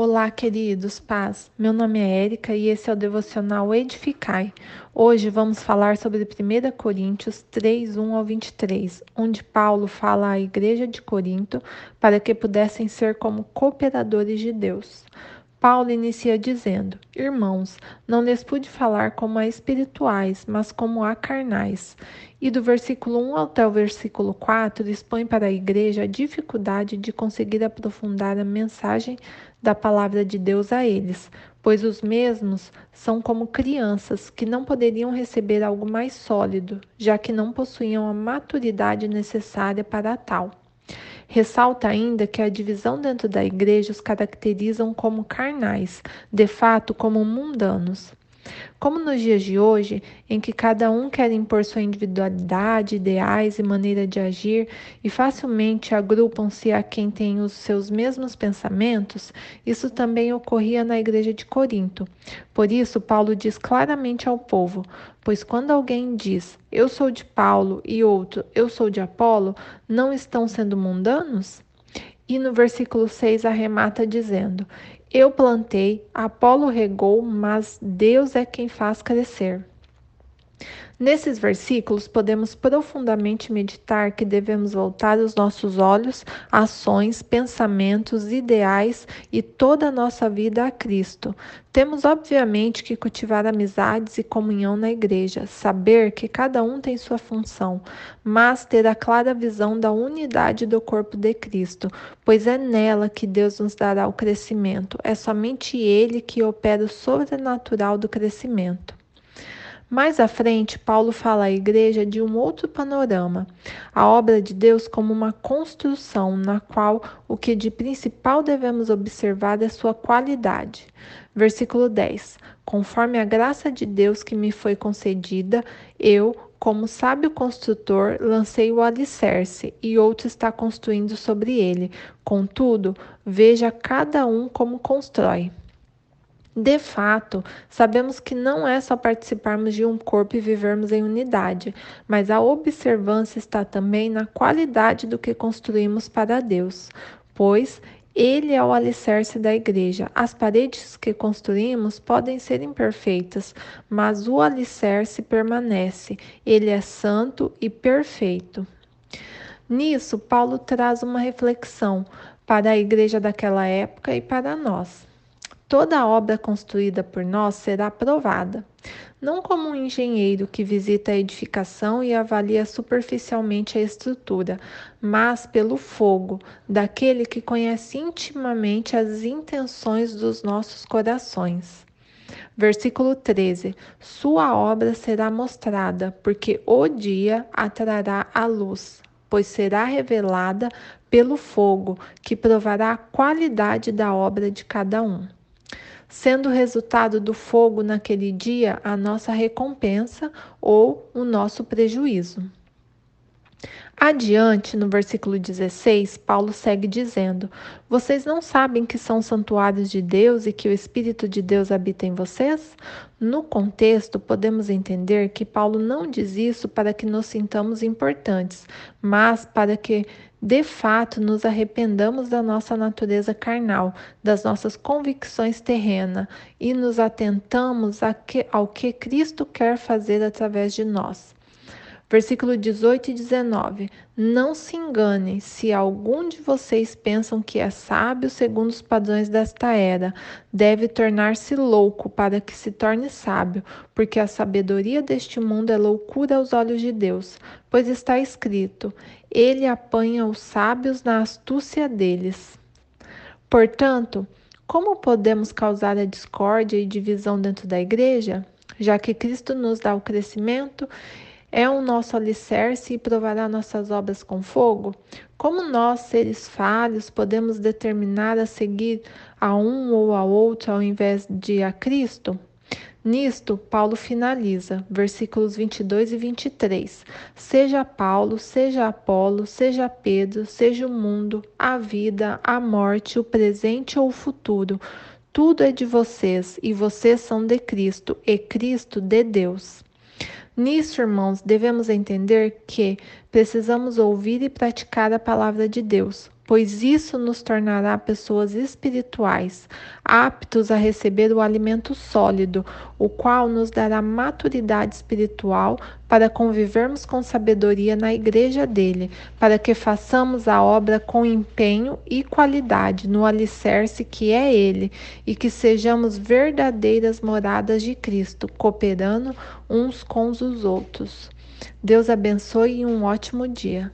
Olá, queridos, paz. Meu nome é Érica e esse é o devocional Edificai. Hoje vamos falar sobre 1 Coríntios 3, 1 ao 23, onde Paulo fala à igreja de Corinto para que pudessem ser como cooperadores de Deus. Paulo inicia dizendo: Irmãos, não lhes pude falar como a espirituais, mas como a carnais. E do versículo 1 até o versículo 4 expõe para a igreja a dificuldade de conseguir aprofundar a mensagem da palavra de Deus a eles, pois os mesmos são como crianças que não poderiam receber algo mais sólido, já que não possuíam a maturidade necessária para tal. Ressalta ainda que a divisão dentro da igreja os caracterizam como carnais, de fato como mundanos. Como nos dias de hoje, em que cada um quer impor sua individualidade, ideais e maneira de agir e facilmente agrupam-se a quem tem os seus mesmos pensamentos, isso também ocorria na igreja de Corinto. Por isso, Paulo diz claramente ao povo: Pois quando alguém diz eu sou de Paulo e outro eu sou de Apolo, não estão sendo mundanos? E no versículo 6 arremata dizendo: eu plantei, Apolo regou, mas Deus é quem faz crescer. Nesses versículos, podemos profundamente meditar que devemos voltar os nossos olhos, ações, pensamentos, ideais e toda a nossa vida a Cristo. Temos, obviamente, que cultivar amizades e comunhão na igreja, saber que cada um tem sua função, mas ter a clara visão da unidade do corpo de Cristo, pois é nela que Deus nos dará o crescimento. É somente Ele que opera o sobrenatural do crescimento. Mais à frente, Paulo fala à igreja de um outro panorama, a obra de Deus como uma construção na qual o que de principal devemos observar é sua qualidade. Versículo 10: Conforme a graça de Deus que me foi concedida, eu, como sábio construtor, lancei o alicerce e outro está construindo sobre ele. Contudo, veja cada um como constrói. De fato, sabemos que não é só participarmos de um corpo e vivermos em unidade, mas a observância está também na qualidade do que construímos para Deus, pois ele é o alicerce da igreja. As paredes que construímos podem ser imperfeitas, mas o alicerce permanece. Ele é santo e perfeito. Nisso, Paulo traz uma reflexão para a igreja daquela época e para nós. Toda obra construída por nós será aprovada, não como um engenheiro que visita a edificação e avalia superficialmente a estrutura, mas pelo fogo daquele que conhece intimamente as intenções dos nossos corações. Versículo 13: Sua obra será mostrada, porque o dia atrará a luz, pois será revelada pelo fogo, que provará a qualidade da obra de cada um sendo o resultado do fogo naquele dia a nossa recompensa ou o nosso prejuízo. Adiante, no versículo 16, Paulo segue dizendo: Vocês não sabem que são santuários de Deus e que o Espírito de Deus habita em vocês? No contexto, podemos entender que Paulo não diz isso para que nos sintamos importantes, mas para que de fato nos arrependamos da nossa natureza carnal, das nossas convicções terrenas e nos atentamos ao que Cristo quer fazer através de nós. Versículo 18 e 19. Não se enganem se algum de vocês pensam que é sábio segundo os padrões desta era, deve tornar-se louco para que se torne sábio, porque a sabedoria deste mundo é loucura aos olhos de Deus, pois está escrito: Ele apanha os sábios na astúcia deles. Portanto, como podemos causar a discórdia e divisão dentro da igreja? Já que Cristo nos dá o crescimento é o nosso alicerce e provará nossas obras com fogo? Como nós, seres falhos, podemos determinar a seguir a um ou a outro ao invés de a Cristo? Nisto, Paulo finaliza, versículos 22 e 23. Seja Paulo, seja Apolo, seja Pedro, seja o mundo, a vida, a morte, o presente ou o futuro, tudo é de vocês e vocês são de Cristo e Cristo de Deus. Nisso, irmãos, devemos entender que precisamos ouvir e praticar a palavra de Deus. pois isso nos tornará pessoas espirituais, aptos a receber o alimento sólido, o qual nos dará maturidade espiritual para convivermos com sabedoria na igreja dele, para que façamos a obra com empenho e qualidade no alicerce que é ele, e que sejamos verdadeiras moradas de Cristo, cooperando uns com os outros. Deus abençoe e um ótimo dia.